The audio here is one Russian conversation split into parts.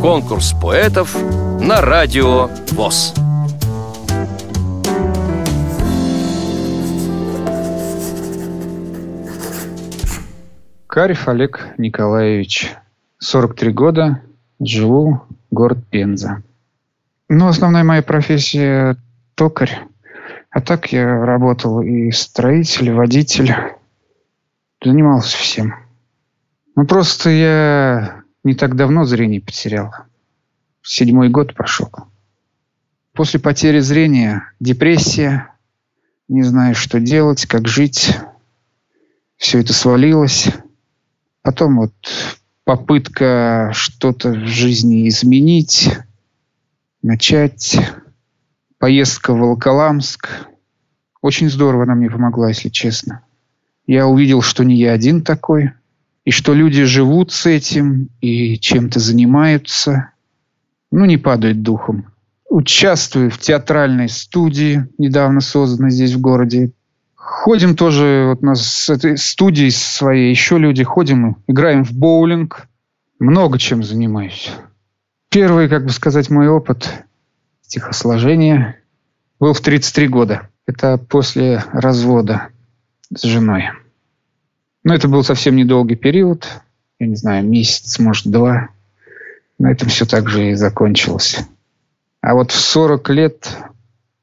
Конкурс поэтов на радио ВОЗ. Карев Олег Николаевич, 43 года, живу, город Пенза. Ну, основная моя профессия – токарь. А так я работал и строитель, и водитель. Занимался всем. Ну, просто я не так давно зрение потерял. Седьмой год прошел. После потери зрения депрессия. Не знаю, что делать, как жить. Все это свалилось. Потом вот попытка что-то в жизни изменить, начать. Поездка в Волоколамск. Очень здорово она мне помогла, если честно. Я увидел, что не я один такой, и что люди живут с этим и чем-то занимаются. Ну, не падают духом. Участвую в театральной студии, недавно созданной здесь в городе. Ходим тоже, вот нас с этой студии своей еще люди ходим, играем в боулинг. Много чем занимаюсь. Первый, как бы сказать, мой опыт стихосложения был в 33 года. Это после развода с женой. Но это был совсем недолгий период. Я не знаю, месяц, может, два. На этом все так же и закончилось. А вот в 40 лет,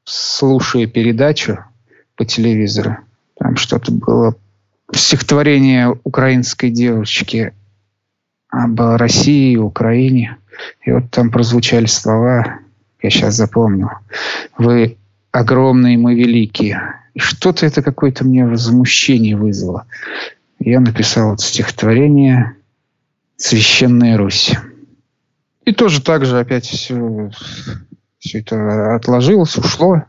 слушая передачу по телевизору, там что-то было стихотворение украинской девочки об России и Украине. И вот там прозвучали слова я сейчас запомнил. Вы огромные, мы великие. Что-то это какое-то мне возмущение вызвало. Я написал это стихотворение «Священная Русь». И тоже так же опять все, все это отложилось, ушло.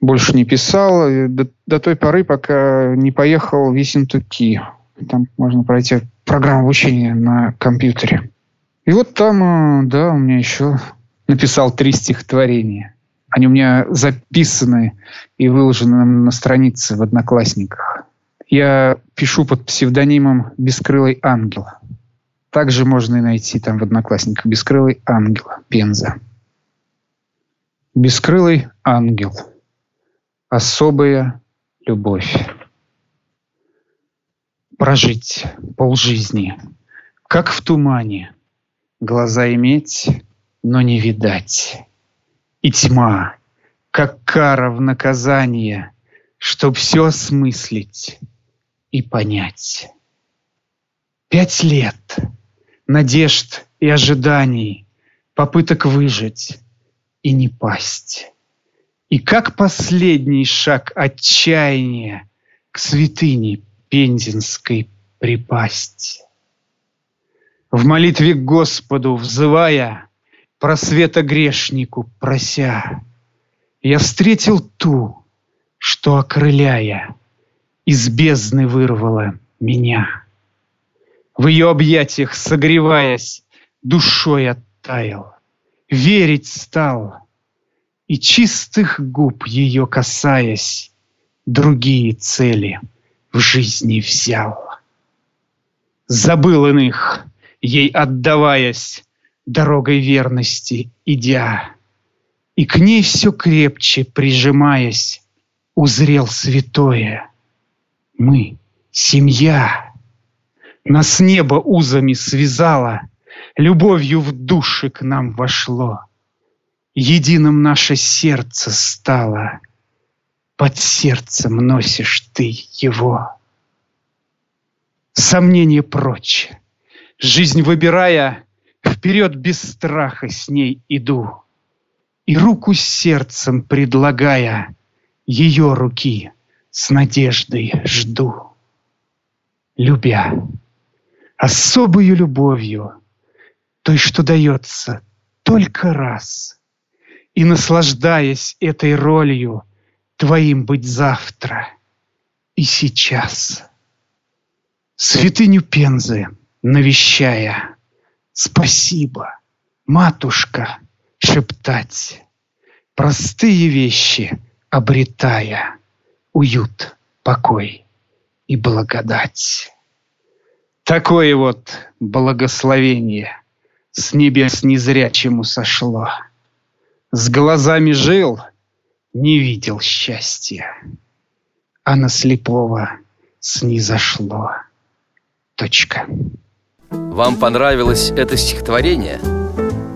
Больше не писал до, до той поры, пока не поехал в Ессентуки. Там можно пройти программу обучения на компьютере. И вот там, э, да, у меня еще написал три стихотворения. Они у меня записаны и выложены на странице в Одноклассниках. Я пишу под псевдонимом «Бескрылый ангел». Также можно и найти там в Одноклассниках «Бескрылый ангел» Пенза. «Бескрылый ангел. Особая любовь». Прожить полжизни, как в тумане, глаза иметь — но не видать. И тьма, как кара в наказание, чтоб все осмыслить и понять. Пять лет надежд и ожиданий, попыток выжить и не пасть. И как последний шаг отчаяния к святыне Пензенской припасть. В молитве к Господу взывая, просвета грешнику прося, Я встретил ту, что, окрыляя, Из бездны вырвала меня. В ее объятиях согреваясь, Душой оттаял, верить стал, И чистых губ ее касаясь, Другие цели в жизни взял. Забыл иных, ей отдаваясь, дорогой верности идя. И к ней все крепче прижимаясь, узрел святое. Мы — семья. Нас небо узами связало, Любовью в души к нам вошло. Единым наше сердце стало, Под сердцем носишь ты его. Сомнение прочь. Жизнь выбирая, Вперед без страха с ней иду, И руку сердцем предлагая, Ее руки с надеждой жду. Любя, особую любовью, Той, что дается только раз, И, наслаждаясь этой ролью, Твоим быть завтра и сейчас. Святыню Пензы навещая, спасибо, матушка, шептать, простые вещи обретая, уют, покой и благодать. Такое вот благословение с небес незрячему сошло. С глазами жил, не видел счастья, а на слепого снизошло. Точка. Вам понравилось это стихотворение?